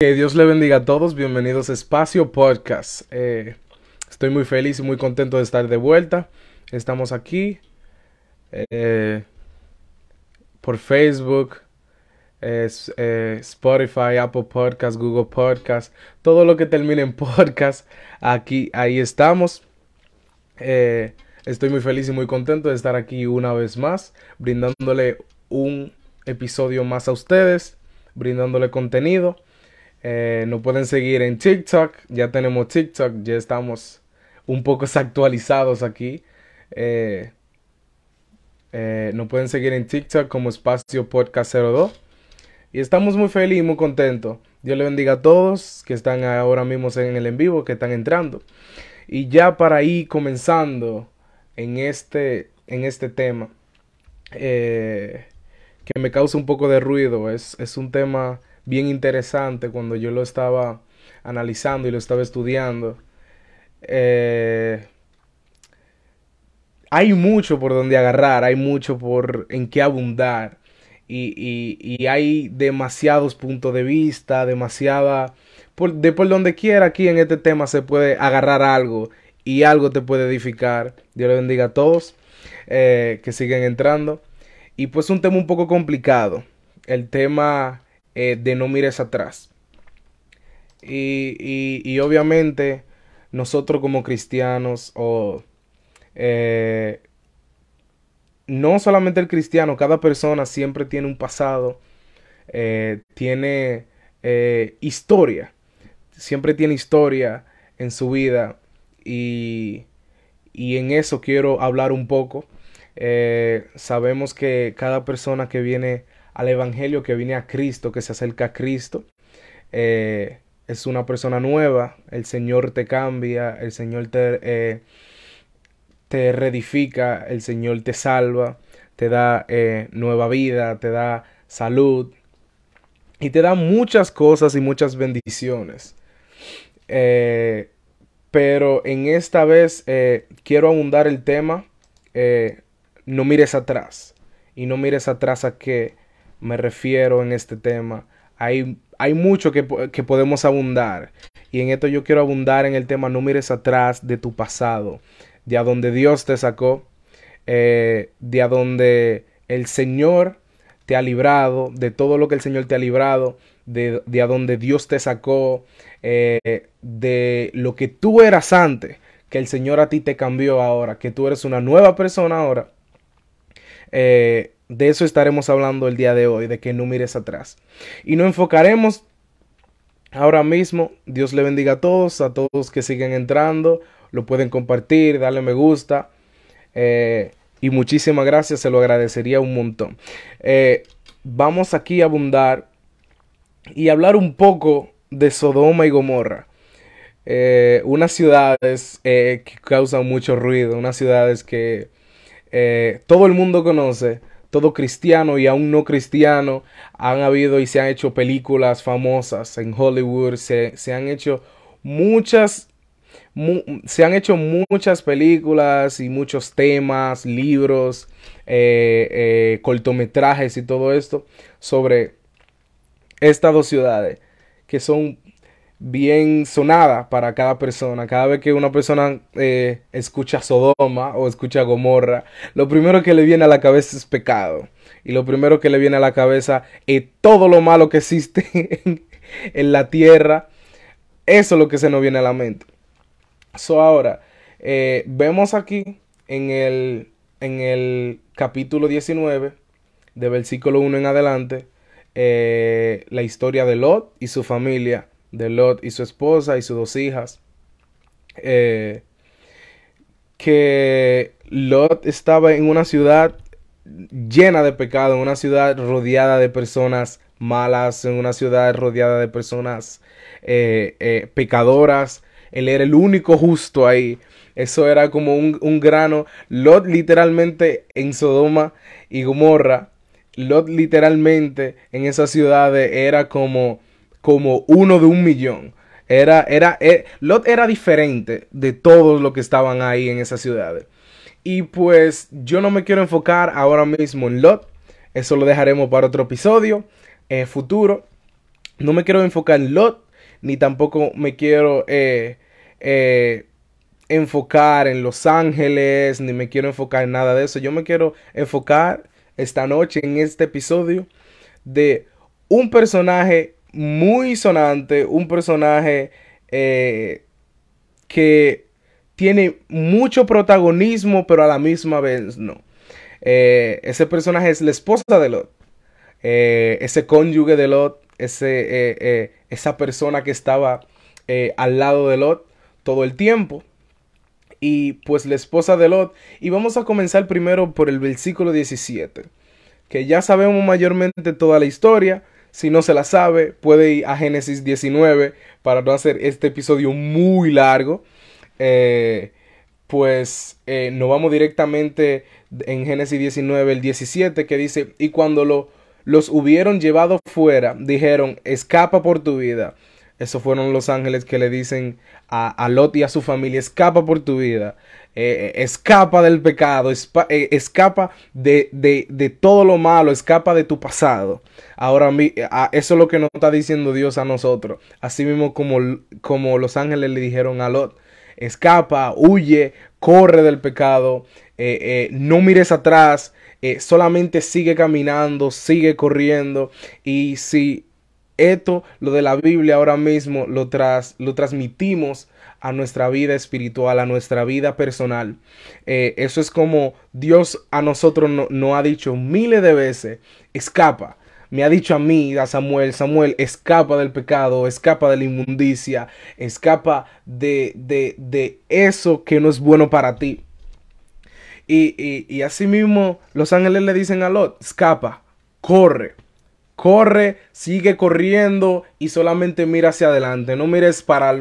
Que Dios le bendiga a todos, bienvenidos a Espacio Podcast. Eh, estoy muy feliz y muy contento de estar de vuelta. Estamos aquí eh, por Facebook, eh, Spotify, Apple Podcast, Google Podcast, todo lo que termine en podcast, aquí, ahí estamos. estoy muy feliz y muy contento de estar aquí una vez más, brindándole un episodio más a ustedes, brindándole contenido. Eh, nos pueden seguir en TikTok. Ya tenemos TikTok. Ya estamos un poco actualizados aquí. Eh, eh, nos pueden seguir en TikTok como Espacio Podcast 02. Y estamos muy felices y muy contentos. Dios le bendiga a todos que están ahora mismo en el en vivo, que están entrando. Y ya para ir comenzando en este, en este tema, que me causa un poco de ruido, es, es un tema bien interesante cuando yo lo estaba analizando y lo estaba estudiando. Eh, hay mucho por donde agarrar, hay mucho por en qué abundar. Y, hay demasiados puntos de vista, demasiada... Por, de por donde quiera aquí en este tema se puede agarrar algo y algo te puede edificar. Dios le bendiga a todos eh, que siguen entrando. Y pues un tema un poco complicado. El tema eh, de no mires atrás. Y, obviamente nosotros como cristianos o eh, no solamente el cristiano, cada persona siempre tiene un pasado, eh, tiene historia, siempre tiene historia en su vida y, y en eso quiero hablar un poco. sabemos que cada persona que viene al Evangelio, que viene a Cristo, que se acerca a Cristo. Eh, es una persona nueva, el Señor te cambia, el Señor te, eh, te reedifica, el Señor te salva, te da eh, nueva vida, te da salud y te da muchas cosas y muchas bendiciones. pero en esta vez quiero abundar el tema, no mires atrás. Y no mires atrás a que me refiero en este tema. Hay, hay mucho que, que, podemos abundar. Y en esto yo quiero abundar en el tema no mires atrás de tu pasado, de a donde Dios te sacó, eh, de a donde el Señor te ha librado, de todo lo que el Señor te ha librado, de, de a donde Dios te sacó, eh, de lo que tú eras antes, que el Señor a ti te cambió ahora, que tú eres una nueva persona ahora. Eh, de eso estaremos hablando el día de hoy, de que no mires atrás. Y nos enfocaremos ahora mismo. Dios le bendiga a todos, a todos que siguen entrando. Lo pueden compartir, darle me gusta. Eh, y muchísimas gracias, se lo agradecería un montón. Eh, vamos aquí a abundar y hablar un poco de Sodoma y Gomorra. Eh, unas ciudades que causan mucho ruido, unas ciudades que todo el mundo conoce, todo cristiano y aún no cristiano han habido y se han hecho películas famosas en Hollywood, se, han hecho muchas, se han hecho muchas películas y muchos temas, libros, eh, eh, cortometrajes y todo esto sobre estas dos ciudades que son bien sonada para cada persona. Cada vez que una persona eh, escucha Sodoma o escucha Gomorra, lo primero que le viene a la cabeza es pecado. Y lo primero que le viene a la cabeza es todo lo malo que existe en, la tierra. Eso es lo que se nos viene a la mente. So ahora, eh, vemos aquí en el, en el capítulo 19, de versículo 1 en adelante, eh, la historia de Lot y su familia de Lot y su esposa y sus dos hijas. Eh, que Lot estaba en una ciudad llena de pecado, en una ciudad rodeada de personas malas, en una ciudad rodeada de personas eh, eh, pecadoras. Él era el único justo ahí. Eso era como un, un, grano. Lot literalmente en Sodoma y Gomorra. Lot literalmente en esas ciudades era como como uno de un millón. Era, era, eh, Lot era diferente de todos los que estaban ahí en esas ciudades. Y pues yo no me quiero enfocar ahora mismo en Lot. Eso lo dejaremos para otro episodio eh, futuro. no me quiero enfocar en Lot, ni tampoco me quiero eh, eh, enfocar en Los Ángeles, ni me quiero enfocar en nada de eso. Yo me quiero enfocar esta noche en este episodio de un personaje muy sonante, un personaje eh, que tiene mucho protagonismo, pero a la misma vez no. Eh, ese personaje es la esposa de Lot, eh, ese cónyuge de Lot, ese, esa persona que estaba al lado de Lot todo el tiempo. Y pues la esposa de Lot. Y vamos a comenzar primero por el versículo 17. Que ya sabemos mayormente toda la historia. Si no se la sabe, puede ir a Génesis 19 para no hacer este episodio muy largo. Eh, pues eh, nos vamos directamente en Génesis 19, el 17, que dice, y cuando lo, los hubieron llevado fuera, dijeron, escapa por tu vida. Esos fueron los ángeles que le dicen a, Lot y a su familia, escapa por tu vida, eh, eh, escapa del pecado, eh, escapa de, de, todo lo malo, escapa de tu pasado. Ahora, eso es lo que nos está diciendo Dios a nosotros. Así mismo como, como los ángeles le dijeron a Lot, escapa, huye, corre del pecado, no mires atrás, solamente sigue caminando, sigue corriendo y si esto, lo de la Biblia ahora mismo, lo, tras, lo transmitimos a nuestra vida espiritual, a nuestra vida personal. Eh, eso es como Dios a nosotros nos no ha dicho miles de veces, escapa. Me ha dicho a mí, a Samuel, Samuel, escapa del pecado, escapa de la inmundicia, escapa de, de, de eso que no es bueno para ti. Y, y, y así mismo los ángeles le dicen a Lot, escapa, corre corre, sigue corriendo y solamente mira hacia adelante. No mires para,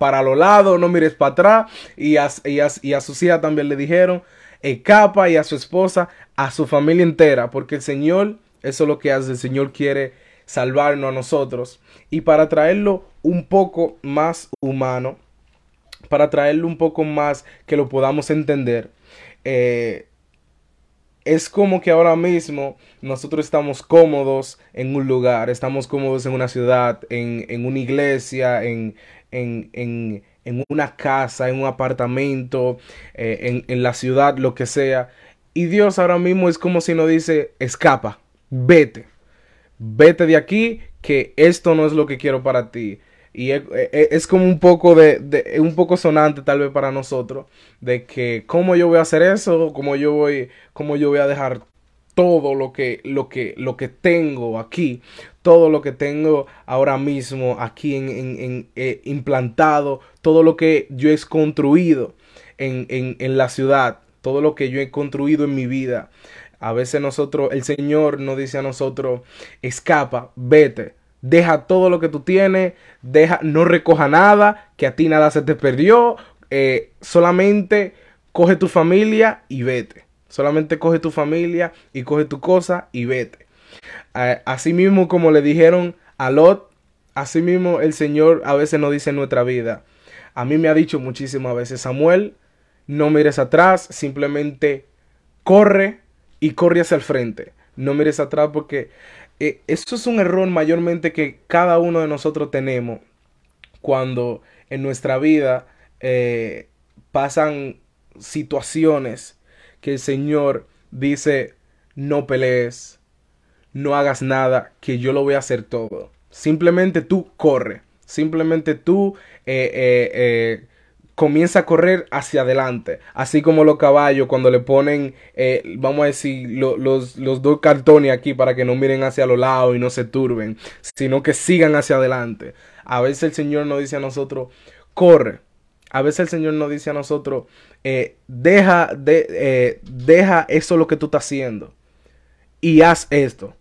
para los lados, no mires para atrás. Y a, y, a, su hija también le dijeron, escapa y a su esposa, a su familia entera, porque el Señor, eso es lo que hace, el Señor quiere salvarnos a nosotros. Y para traerlo un poco más humano, para traerlo un poco más que lo podamos entender, eh, es como que ahora mismo nosotros estamos cómodos en un lugar, estamos cómodos en una ciudad, en, una iglesia, en, en, una casa, en un apartamento, eh, en, la ciudad, lo que sea. Y Dios ahora mismo es como si nos dice, escapa, vete, vete de aquí, que esto no es lo que quiero para ti. Y es, como un poco de, un poco sonante tal vez para nosotros de que cómo yo voy a hacer eso, cómo yo voy, cómo yo voy a dejar todo lo que, lo que, lo que tengo aquí, todo lo que tengo ahora mismo aquí en, en, eh, implantado, todo lo que yo he construido en, en la ciudad, todo lo que yo he construido en mi vida. A veces nosotros, el Señor nos dice a nosotros, escapa, vete, deja todo lo que tú tienes, deja, no recoja nada, que a ti nada se te perdió, eh, solamente coge tu familia y vete. Solamente coge tu familia y coge tu cosa y vete. así mismo como le dijeron a Lot, así mismo el Señor a veces nos dice en nuestra vida. A mí me ha dicho muchísimas veces, Samuel, no mires atrás, simplemente corre y corre hacia el frente. No mires atrás porque eh, eso es un error mayormente que cada uno de nosotros tenemos cuando en nuestra vida eh, pasan situaciones que el Señor dice, no pelees, no hagas nada, que yo lo voy a hacer todo. Simplemente tú corre, simplemente tú eh, comienza a correr hacia adelante. Así como los caballos cuando le ponen, eh, vamos a decir, los, dos cartones aquí para que no miren hacia los lados y no se turben, sino que sigan hacia adelante. A veces el Señor nos dice a nosotros, corre. A veces el Señor nos dice a nosotros, eh, deja, de, eh, deja eso lo que tú estás haciendo y haz esto.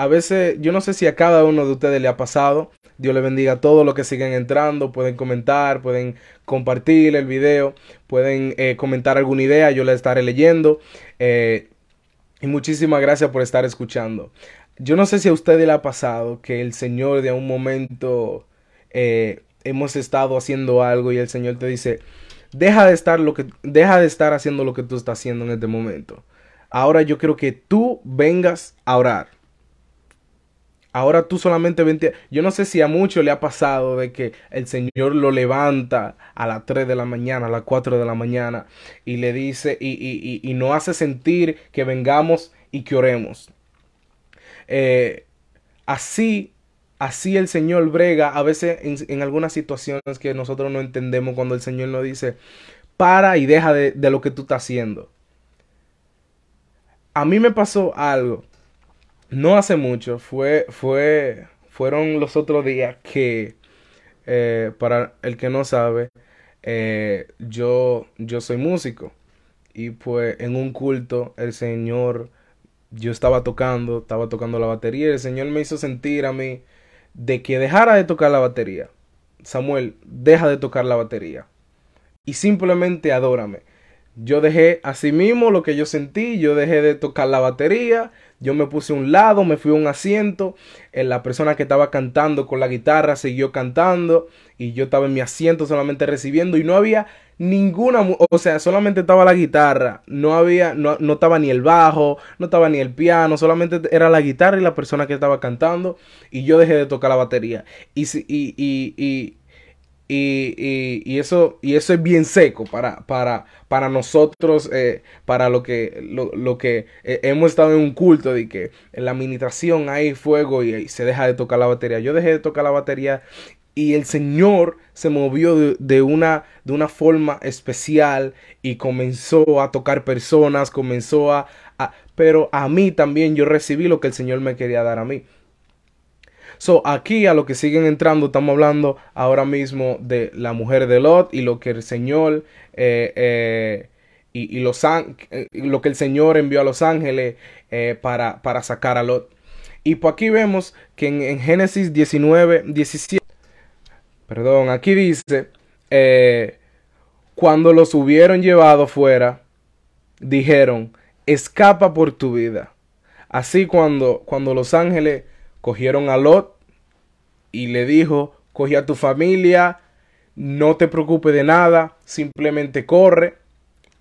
A veces, yo no sé si a cada uno de ustedes le ha pasado, Dios le bendiga a todos los que siguen entrando. Pueden comentar, pueden compartir el video, pueden eh, comentar alguna idea, yo la estaré leyendo. Eh, y muchísimas gracias por estar escuchando. Yo no sé si a ustedes le ha pasado que el Señor de un momento eh, hemos estado haciendo algo y el Señor te dice, deja de estar lo que deja de estar haciendo lo que tú estás haciendo en este momento. Ahora yo quiero que tú vengas a orar. Ahora tú solamente 20... Yo no sé si a mucho le ha pasado de que el Señor lo levanta a las 3 de la mañana, a las 4 de la mañana, y le dice, y, y, y, nos hace sentir que vengamos y que oremos. Eh, así, así el Señor brega a veces en, algunas situaciones que nosotros no entendemos cuando el Señor nos dice, para y deja de, de lo que tú estás haciendo. A mí me pasó algo no hace mucho, fue, fue, fueron los otros días que, eh, para el que no sabe, eh, yo, yo soy músico. Y pues en un culto el Señor, yo estaba tocando, estaba tocando la batería y el Señor me hizo sentir a mí de que dejara de tocar la batería. Samuel, deja de tocar la batería. Y simplemente adórame. Yo dejé así mismo lo que yo sentí, yo dejé de tocar la batería, yo me puse a un lado, me fui a un asiento, eh, la persona que estaba cantando con la guitarra siguió cantando y yo estaba en mi asiento solamente recibiendo y no había ninguna, o sea, solamente estaba la guitarra, no había, no, no estaba ni el bajo, no estaba ni el piano, solamente era la guitarra y la persona que estaba cantando y yo dejé de tocar la batería. Y, y, y, y y, y, eso, y eso es bien seco para, para, para nosotros, eh, para lo que, lo, lo que eh, hemos estado en un culto de que en la administración hay fuego y, se deja de tocar la batería. Yo dejé de tocar la batería y el Señor se movió de, una, de una forma especial y comenzó a tocar personas, comenzó a, a... Pero a mí también yo recibí lo que el Señor me quería dar a mí. So, aquí a lo que siguen entrando, estamos hablando ahora mismo de la mujer de Lot y lo que el Señor eh, eh, y, eh, lo que el Señor envió a los ángeles para, para, sacar a Lot. Y por aquí vemos que en, Génesis 19, 17, perdón, aquí dice, cuando los hubieron llevado fuera, dijeron, escapa por tu vida. Así cuando, cuando los ángeles cogieron a Lot y le dijo, coge a tu familia, no te preocupes de nada, simplemente corre.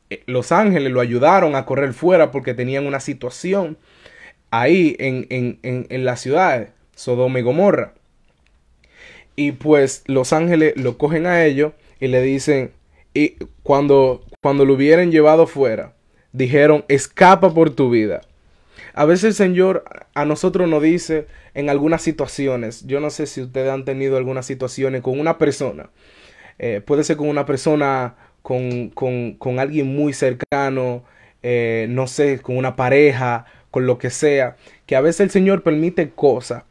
Eh, los ángeles lo ayudaron a correr fuera porque tenían una situación ahí en, en, en, en la ciudad, Sodoma y Gomorra. Y pues los ángeles lo cogen a ellos y le dicen, y cuando, cuando lo hubieran llevado fuera, dijeron, escapa por tu vida. A veces el Señor a nosotros nos dice en algunas situaciones, yo no sé si ustedes han tenido algunas situaciones con una persona, eh, puede ser con una persona, con, con, con alguien muy cercano, eh, no sé, con una pareja, con lo que sea, que a veces el Señor permite cosas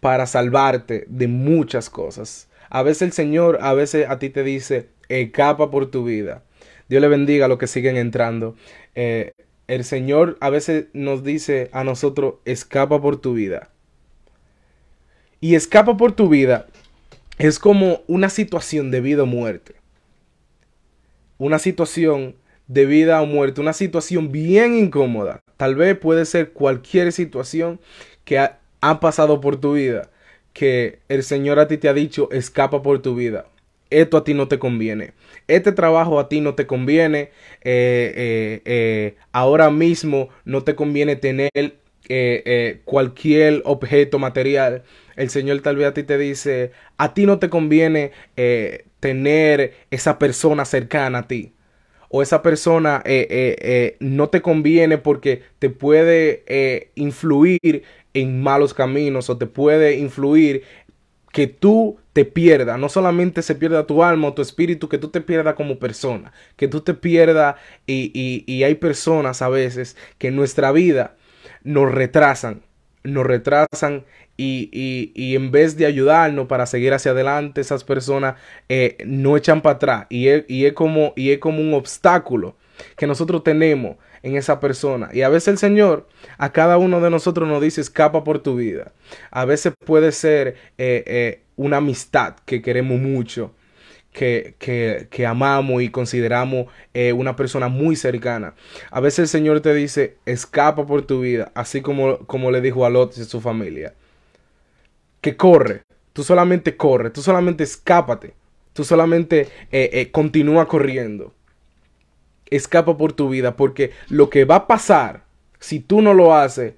para salvarte de muchas cosas. A veces el Señor, a veces a ti te dice, escapa por tu vida. Dios le bendiga a los que siguen entrando. Eh, el Señor a veces nos dice a nosotros, escapa por tu vida. Y escapa por tu vida es como una situación de vida o muerte. Una situación de vida o muerte, una situación bien incómoda. Tal vez puede ser cualquier situación que ha, ha pasado por tu vida, que el Señor a ti te ha dicho, escapa por tu vida esto a ti no te conviene. Este trabajo a ti no te conviene. Eh, eh, eh, ahora mismo no te conviene tener cualquier objeto material. El Señor tal vez a ti te dice, a ti no te conviene tener esa persona cercana a ti. O esa persona no te conviene porque te puede influir en malos caminos o te puede influir que tú te pierdas, no solamente se pierda tu alma o tu espíritu, que tú te pierdas como persona, que tú te pierdas y, y, hay personas a veces que en nuestra vida nos retrasan, nos retrasan y, y, en vez de ayudarnos para seguir hacia adelante, esas personas eh, no echan para atrás. Y es, y es, como, y es como un obstáculo que nosotros tenemos en esa persona. Y a veces el Señor a cada uno de nosotros nos dice, escapa por tu vida. A veces puede ser eh, eh, una amistad que queremos mucho. Que, que, que amamos y consideramos eh, una persona muy cercana. A veces el Señor te dice, escapa por tu vida, así como, como le dijo a Lot y a su familia. Que corre, tú solamente corre, tú solamente escápate, tú solamente continúa corriendo escapa por tu vida, porque lo que va a pasar si tú no lo haces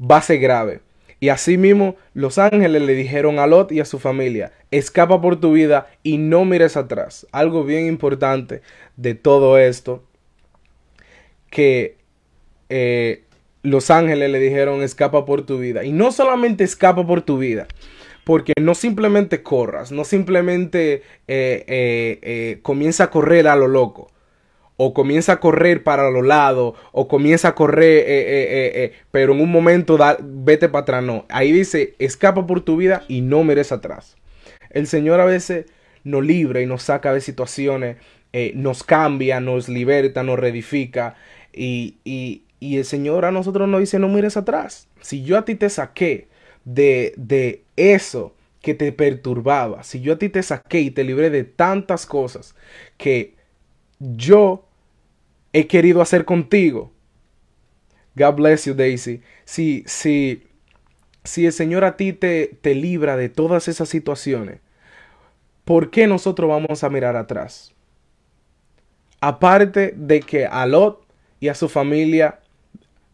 va a ser grave. Y asimismo, los ángeles le dijeron a Lot y a su familia, escapa por tu vida y no mires atrás. Algo bien importante de todo esto, que eh, los ángeles le dijeron, escapa por tu vida. Y no solamente escapa por tu vida, porque no simplemente corras, no simplemente eh, eh, comienza a correr a lo loco o comienza a correr para los lados, o comienza a correr, eh, eh, eh, pero en un momento da, vete para atrás. No, ahí dice, escapa por tu vida y no mires atrás. El Señor a veces nos libra y nos saca de situaciones, nos cambia, nos liberta, nos reedifica. Y, y, y, el Señor a nosotros nos dice, no mires atrás. Si yo a ti te saqué de, de eso que te perturbaba, si yo a ti te saqué y te libré de tantas cosas que yo he querido hacer contigo. God bless you, Daisy. Si, si, si el Señor a ti te, te libra de todas esas situaciones, ¿por qué nosotros vamos a mirar atrás? Aparte de que a Lot y a su familia,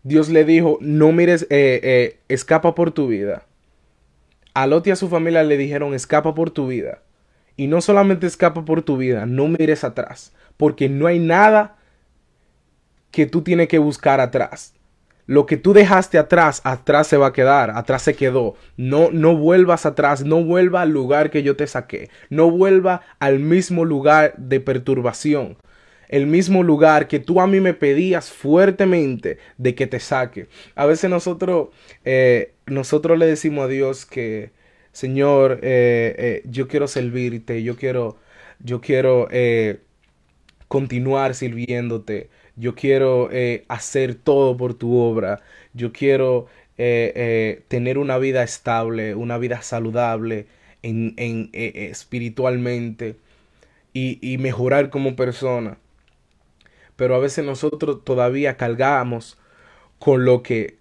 Dios le dijo, no mires, eh, eh, escapa por tu vida. A Lot y a su familia le dijeron, escapa por tu vida. Y no solamente escapa por tu vida, no mires atrás porque no hay nada que tú tienes que buscar atrás. Lo que tú dejaste atrás, atrás se va a quedar, atrás se quedó. No, no vuelvas atrás, no vuelva al lugar que yo te saqué, no vuelva al mismo lugar de perturbación, el mismo lugar que tú a mí me pedías fuertemente de que te saque. A veces nosotros, eh, nosotros le decimos a Dios que, Señor, eh, eh, yo quiero servirte, yo quiero, yo quiero continuar sirviéndote. Yo quiero hacer todo por tu obra. Yo quiero tener una vida estable, una vida saludable en, en espiritualmente y, y mejorar como persona. Pero a veces nosotros todavía cargamos con lo que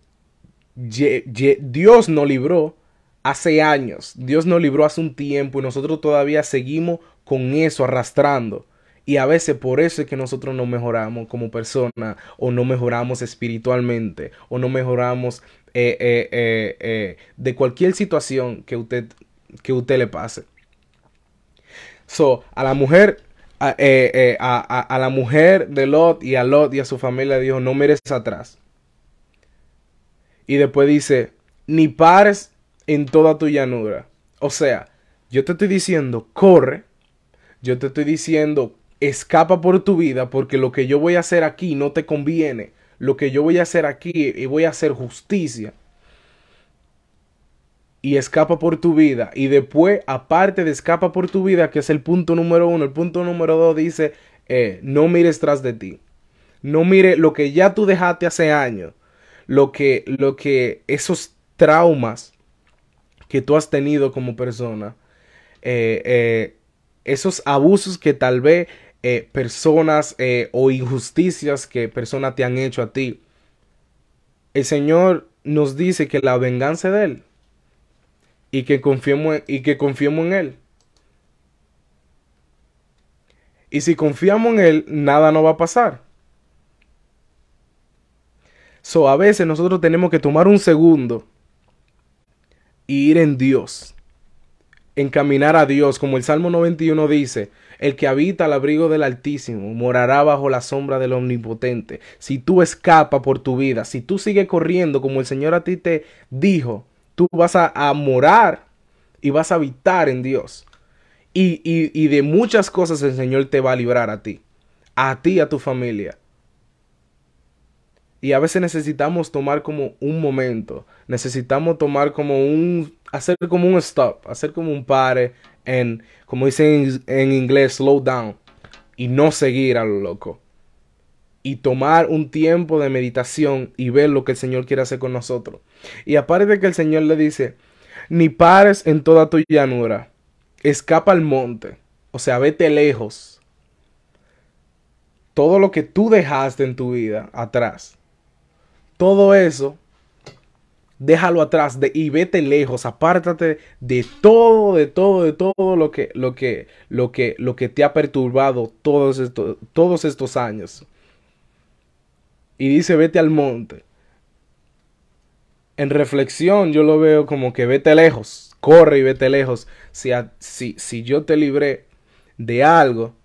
Dios nos libró hace años. Dios nos libró hace un tiempo y nosotros todavía seguimos con eso arrastrando. Y a veces por eso es que nosotros no mejoramos como persona o no mejoramos espiritualmente o no mejoramos eh, eh, eh, de cualquier situación que usted, que usted le pase. So, a la mujer, a, a, la mujer de Lot y a Lot y a su familia dijo, no mires atrás. Y después dice, ni pares en toda tu llanura. O sea, yo te estoy diciendo, corre. Yo te estoy diciendo, escapa por tu vida porque lo que yo voy a hacer aquí no te conviene. Lo que yo voy a hacer aquí y voy a hacer justicia. Y escapa por tu vida. Y después, aparte de escapa por tu vida, que es el punto número uno, el punto número dos dice, eh, no mires tras de ti. No mire lo que ya tú dejaste hace años. Lo que, lo que esos traumas que tú has tenido como persona. Eh, eh, esos abusos que tal vez personas o injusticias que personas te han hecho a ti. El Señor nos dice que la venganza de Él y que confiemos en, y que confiemos en Él. Y si confiamos en Él, nada nos va a pasar. So, a veces nosotros tenemos que tomar un segundo y ir en Dios. Encaminar a Dios, como el Salmo 91 dice, el que habita al abrigo del Altísimo morará bajo la sombra del Omnipotente. Si tú escapas por tu vida, si tú sigues corriendo como el Señor a ti te dijo, tú vas a, morar y vas a habitar en Dios. Y, y, y de muchas cosas el Señor te va a librar a ti, a ti, a tu familia. Y a veces necesitamos tomar como un momento, necesitamos tomar como un, hacer como un stop, hacer como un pare en, como dicen en, inglés, slow down y no seguir a lo loco. Y tomar un tiempo de meditación y ver lo que el Señor quiere hacer con nosotros. Y aparte de que el Señor le dice, ni pares en toda tu llanura, escapa al monte, o sea, vete lejos. Todo lo que tú dejaste en tu vida atrás, todo eso déjalo atrás de, y vete lejos, apártate de todo, de todo, de todo lo que, lo que, lo que, lo que te ha perturbado todos estos, todos estos años. Y dice, vete al monte. en reflexión yo lo veo como que vete lejos, corre y vete lejos. Si, si, si yo te libré de algo,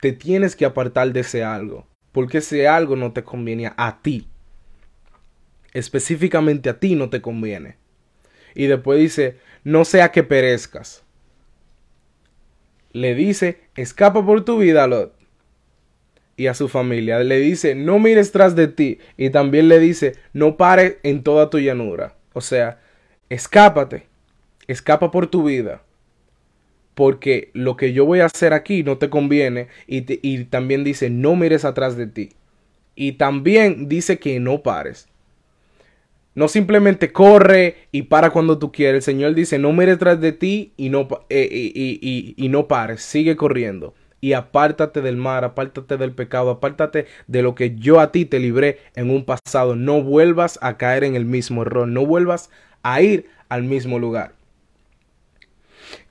te tienes que apartar de ese algo, porque ese algo no te conviene a ti. Específicamente a ti no te conviene. Y después dice, no sea que perezcas. Le dice, escapa por tu vida, Lot y a su familia. Le dice, no mires tras de ti. Y también le dice, no pare en toda tu llanura. O sea, escápate. Escapa por tu vida. Porque lo que yo voy a hacer aquí no te conviene. Y, y también dice, no mires atrás de ti. Y también dice que no pares. No simplemente corre y para cuando tú quieres. El Señor dice, no mires tras de ti y no, eh, y, y no pares. Sigue corriendo y apártate del mar, apártate del pecado, apártate de lo que yo a ti te libré en un pasado. No vuelvas a caer en el mismo error, no vuelvas a ir al mismo lugar.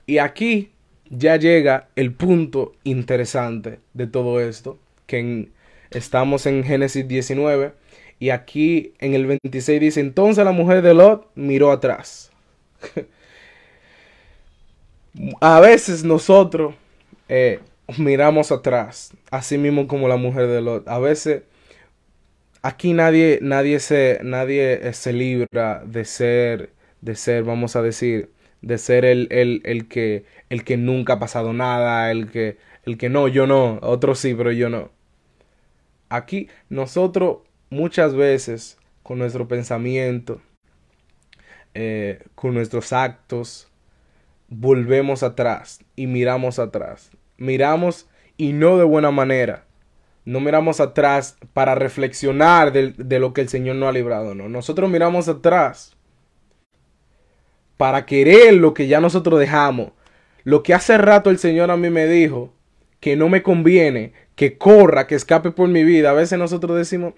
Y aquí ya llega el punto interesante de todo esto, que estamos en Génesis 19 y aquí en el 26 dice, entonces la mujer de Lot miró atrás. a veces nosotros eh, miramos atrás, así mismo como la mujer de Lot. A veces aquí nadie, nadie se, nadie se libra de ser, de ser, vamos a decir, de ser el, el, el que, el que nunca ha pasado nada, el que, el que no, yo no, otros sí, pero yo no. Aquí nosotros muchas veces con nuestro pensamiento, eh, con nuestros actos, volvemos atrás y miramos atrás miramos y no de buena manera. No miramos atrás para reflexionar de, lo que el Señor nos ha librado. No, nosotros miramos atrás para querer lo que ya nosotros dejamos. Lo que hace rato el Señor a mí me dijo que no me conviene, que corra, que escape por mi vida. A veces nosotros decimos,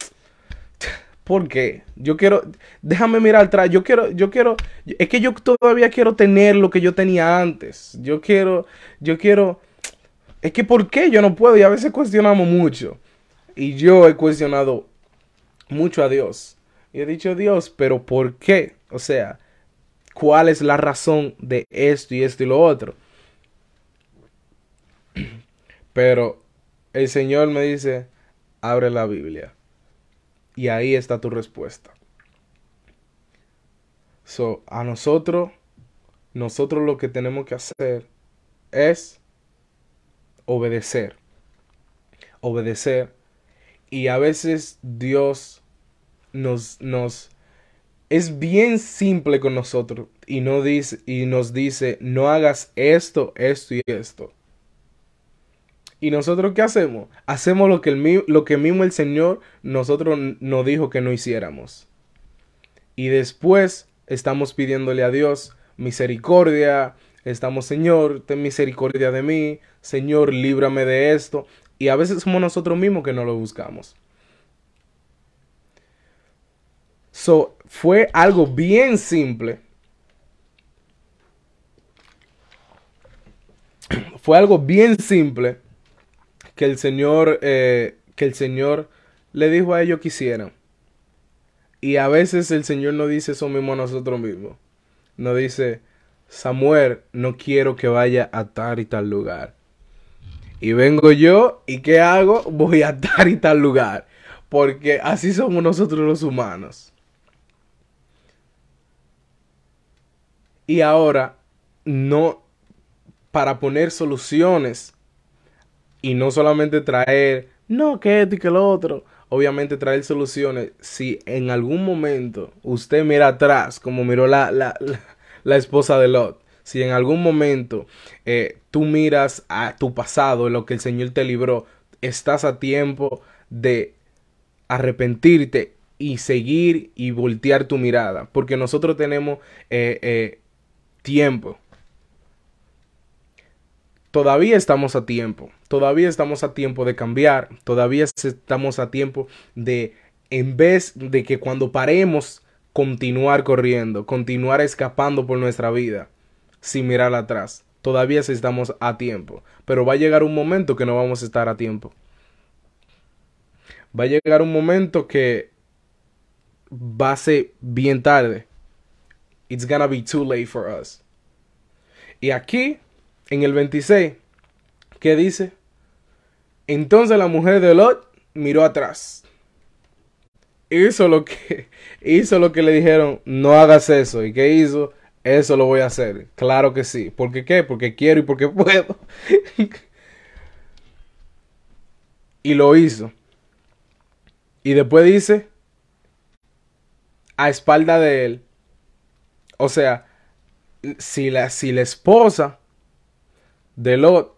¿por qué? Yo quiero, déjame mirar atrás. Yo quiero, yo quiero, es que yo todavía quiero tener lo que yo tenía antes. Yo quiero, yo quiero es que ¿por qué yo no puedo? Y a veces cuestionamos mucho. Y yo he cuestionado mucho a Dios. Y he dicho, Dios, pero ¿por qué? O sea, ¿cuál es la razón de esto y esto y lo otro? Pero el Señor me dice, abre la Biblia. Y ahí está tu respuesta. So, a nosotros, nosotros lo que tenemos que hacer es obedecer. Obedecer. Y a veces Dios nos, nos es bien simple con nosotros y, no dice, y nos dice, no hagas esto, esto y esto. ¿Y nosotros qué hacemos? Hacemos lo que, el, lo que mismo el Señor nosotros nos dijo que no hiciéramos. Y después estamos pidiéndole a Dios misericordia, estamos, Señor, ten misericordia de mí, Señor, líbrame de esto. Y a veces somos nosotros mismos que no lo buscamos. So, fue algo bien simple. Fue algo bien simple que el Señor, eh, que el Señor le dijo a ellos que hicieran. Y a veces el Señor no dice eso mismo a nosotros mismos. No dice, Samuel, no quiero que vaya a tal y tal lugar. Y vengo yo, ¿y qué hago? Voy a tal y tal lugar. Porque así somos nosotros los humanos. Y ahora, no, para poner soluciones y no solamente traer, no, que esto y que lo otro. Obviamente traer soluciones. Si en algún momento usted mira atrás, como miró la, la la esposa de Lot, si en algún momento eh, tú miras a tu pasado, lo que el Señor te libró, estás a tiempo de arrepentirte y seguir y voltear tu mirada, porque nosotros tenemos eh, eh, tiempo. Todavía estamos a tiempo, todavía estamos a tiempo de cambiar, todavía estamos a tiempo de, en vez de que cuando paremos continuar corriendo, continuar escapando por nuestra vida sin mirar atrás. Todavía estamos a tiempo, pero va a llegar un momento que no vamos a estar a tiempo. Va a llegar un momento que va a ser bien tarde. It's gonna be too late for us. Y aquí, en el 26, ¿qué dice? Entonces la mujer de Lot miró atrás. Hizo lo que hizo lo que le dijeron, no hagas eso. ¿Y qué hizo? Eso lo voy a hacer. Claro que sí. ¿Por qué qué? Porque quiero y porque puedo. y lo hizo. Y después dice, a espalda de él. O sea, si la, si la esposa de Lot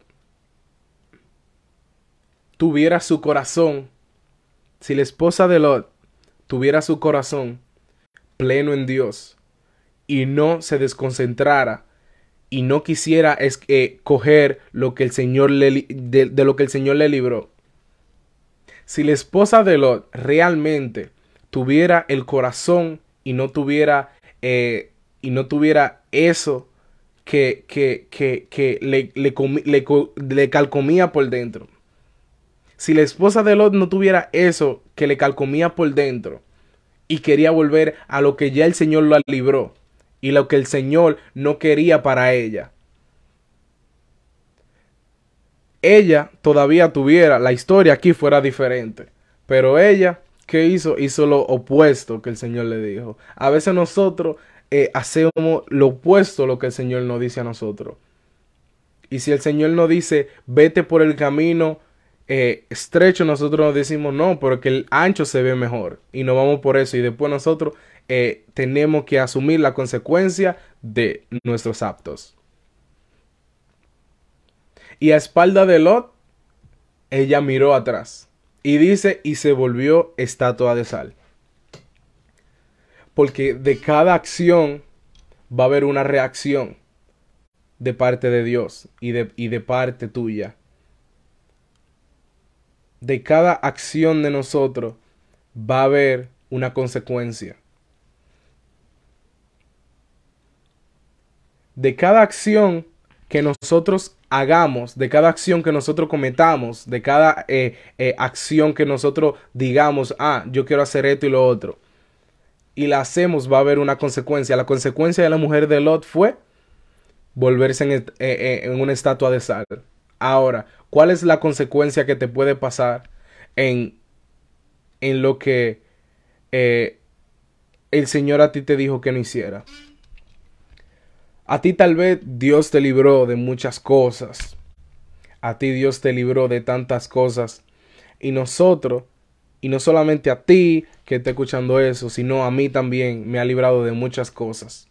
tuviera su corazón, si la esposa de Lot tuviera su corazón pleno en Dios y no se desconcentrara y no quisiera es, eh, coger lo que el Señor le, de, lo que el Señor le libró. Si la esposa de Lot realmente tuviera el corazón y no tuviera eh, y no tuviera eso que, que, que, que le, le, le, calcomía por dentro. Si la esposa de Lot no tuviera eso que le calcomía por dentro y quería volver a lo que ya el Señor la libró y lo que el Señor no quería para ella, ella todavía tuviera, la historia aquí fuera diferente, pero ella ¿qué hizo? Hizo lo opuesto que el Señor le dijo. A veces nosotros eh, hacemos lo opuesto a lo que el Señor nos dice a nosotros. Y si el Señor nos dice, vete por el camino eh, estrecho, nosotros nos decimos, no, porque el ancho se ve mejor. Y nos vamos por eso. Y después nosotros eh, tenemos que asumir la consecuencia de nuestros actos. Y a espalda de Lot, ella miró atrás. Y dice, y se volvió estatua de sal. Porque de cada acción va a haber una reacción de parte de Dios y de, y de parte tuya. De cada acción de nosotros va a haber una consecuencia. De cada acción que nosotros hagamos, de cada acción que nosotros cometamos, de cada eh, eh, acción que nosotros digamos, ah, yo quiero hacer esto y lo otro, y la hacemos, va a haber una consecuencia. La consecuencia de la mujer de Lot fue volverse en, eh, en una estatua de sal. Ahora, ¿cuál es la consecuencia que te puede pasar en, en lo que el Señor a ti te dijo que no hiciera? A ti tal vez Dios te libró de muchas cosas. A ti Dios te libró de tantas cosas. Y nosotros, y no solamente a ti que esté escuchando eso, sino a mí también me ha librado de muchas cosas.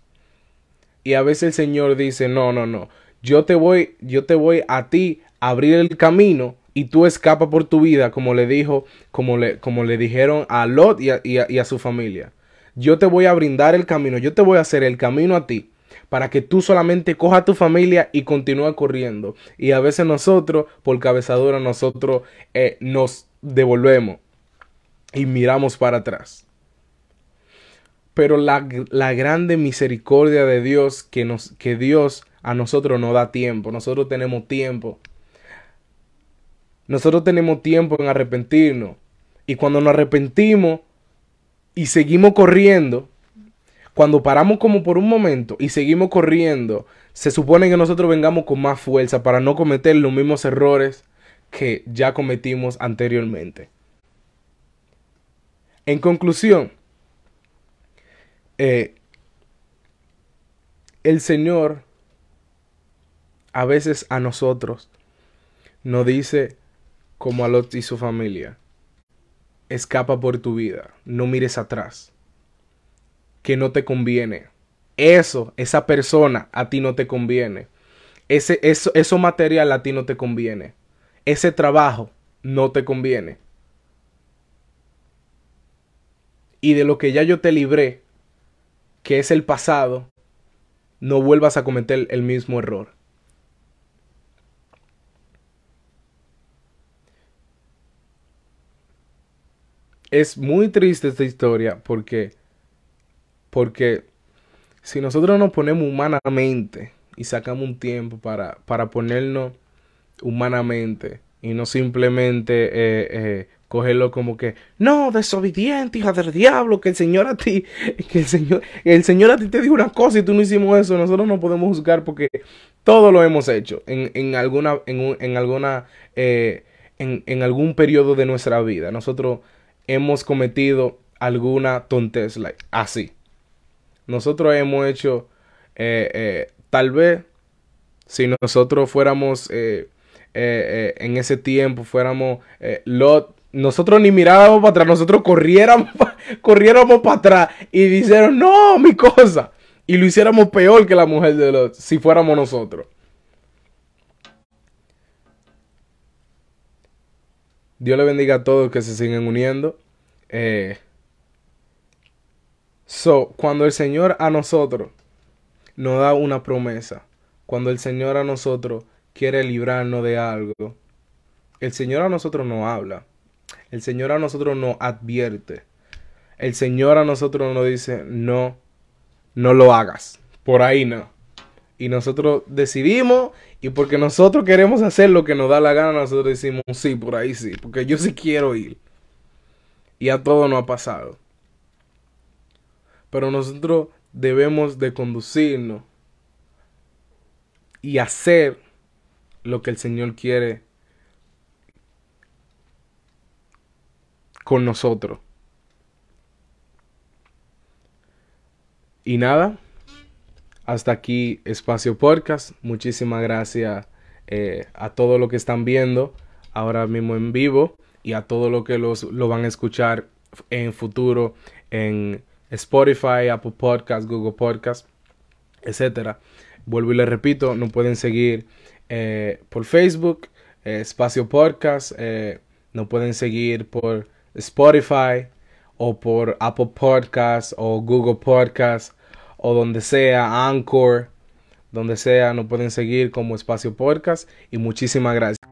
Y a veces el Señor dice, no, no, no, yo te voy, yo te voy a ti abrir el camino y tú escapas por tu vida, como le dijo, como le, como le dijeron a Lot y a, a su familia. Yo te voy a brindar el camino, yo te voy a hacer el camino a ti para que tú solamente cojas tu familia y continúa corriendo. Y a veces nosotros, por cabezadura, nosotros eh, nos devolvemos y miramos para atrás. Pero la, la, grande misericordia de Dios que, nos, que Dios a nosotros nos da tiempo. Nosotros tenemos tiempo. Nosotros tenemos tiempo en arrepentirnos. Y cuando nos arrepentimos y seguimos corriendo, cuando paramos como por un momento y seguimos corriendo, se supone que nosotros vengamos con más fuerza para no cometer los mismos errores que ya cometimos anteriormente. En conclusión, eh, el Señor a veces a nosotros nos dice como a Lot y su familia, escapa por tu vida, no mires atrás que no te conviene. Eso, esa persona a ti no te conviene. Ese, eso, eso material a ti no te conviene. Ese trabajo no te conviene. Y de lo que ya yo te libré, que es el pasado, no vuelvas a cometer el mismo error. Es muy triste esta historia porque porque si nosotros nos ponemos humanamente y sacamos un tiempo para, para ponernos humanamente y no simplemente eh, eh, cogerlo como que, no, desobediente, hija del diablo, que el Señor a ti, que el Señor, el Señor a ti te dijo una cosa y tú no hicimos eso, nosotros no podemos juzgar porque todo lo hemos hecho en, en alguna, en, en alguna, eh, en, en, algún periodo de nuestra vida. Nosotros hemos cometido alguna tontez, así. Nosotros hemos hecho, eh, eh, tal vez, si nosotros fuéramos eh, en ese tiempo, fuéramos Lot, nosotros ni mirábamos para atrás, nosotros corriéramos, corriéramos para atrás y dijeron, no, mi cosa. Y lo hiciéramos peor que la mujer de Lot, si fuéramos nosotros. Dios le bendiga a todos que se siguen uniendo. Eh, so, cuando el Señor a nosotros nos da una promesa, cuando el Señor a nosotros quiere librarnos de algo, el Señor a nosotros no habla. El Señor a nosotros nos advierte. El Señor a nosotros nos dice, no, no lo hagas. Por ahí no. Y nosotros decidimos y porque nosotros queremos hacer lo que nos da la gana, nosotros decimos, sí, por ahí sí, porque yo sí quiero ir. Y a todo no ha pasado. Pero nosotros debemos de conducirnos y hacer lo que el Señor quiere con nosotros. Y nada, hasta aquí Espacio Podcast. Muchísimas gracias eh, a todos los que están viendo ahora mismo en vivo y a todos los que los, lo van a escuchar en futuro en Spotify, Apple Podcast, Google Podcast, etcétera. Vuelvo y les repito, nos pueden seguir eh, por Facebook, eh, Espacio Podcast, eh, nos pueden seguir por Spotify o por Apple Podcast o Google Podcast o donde sea, Anchor, donde sea, nos pueden seguir como Espacio Podcast y muchísimas gracias.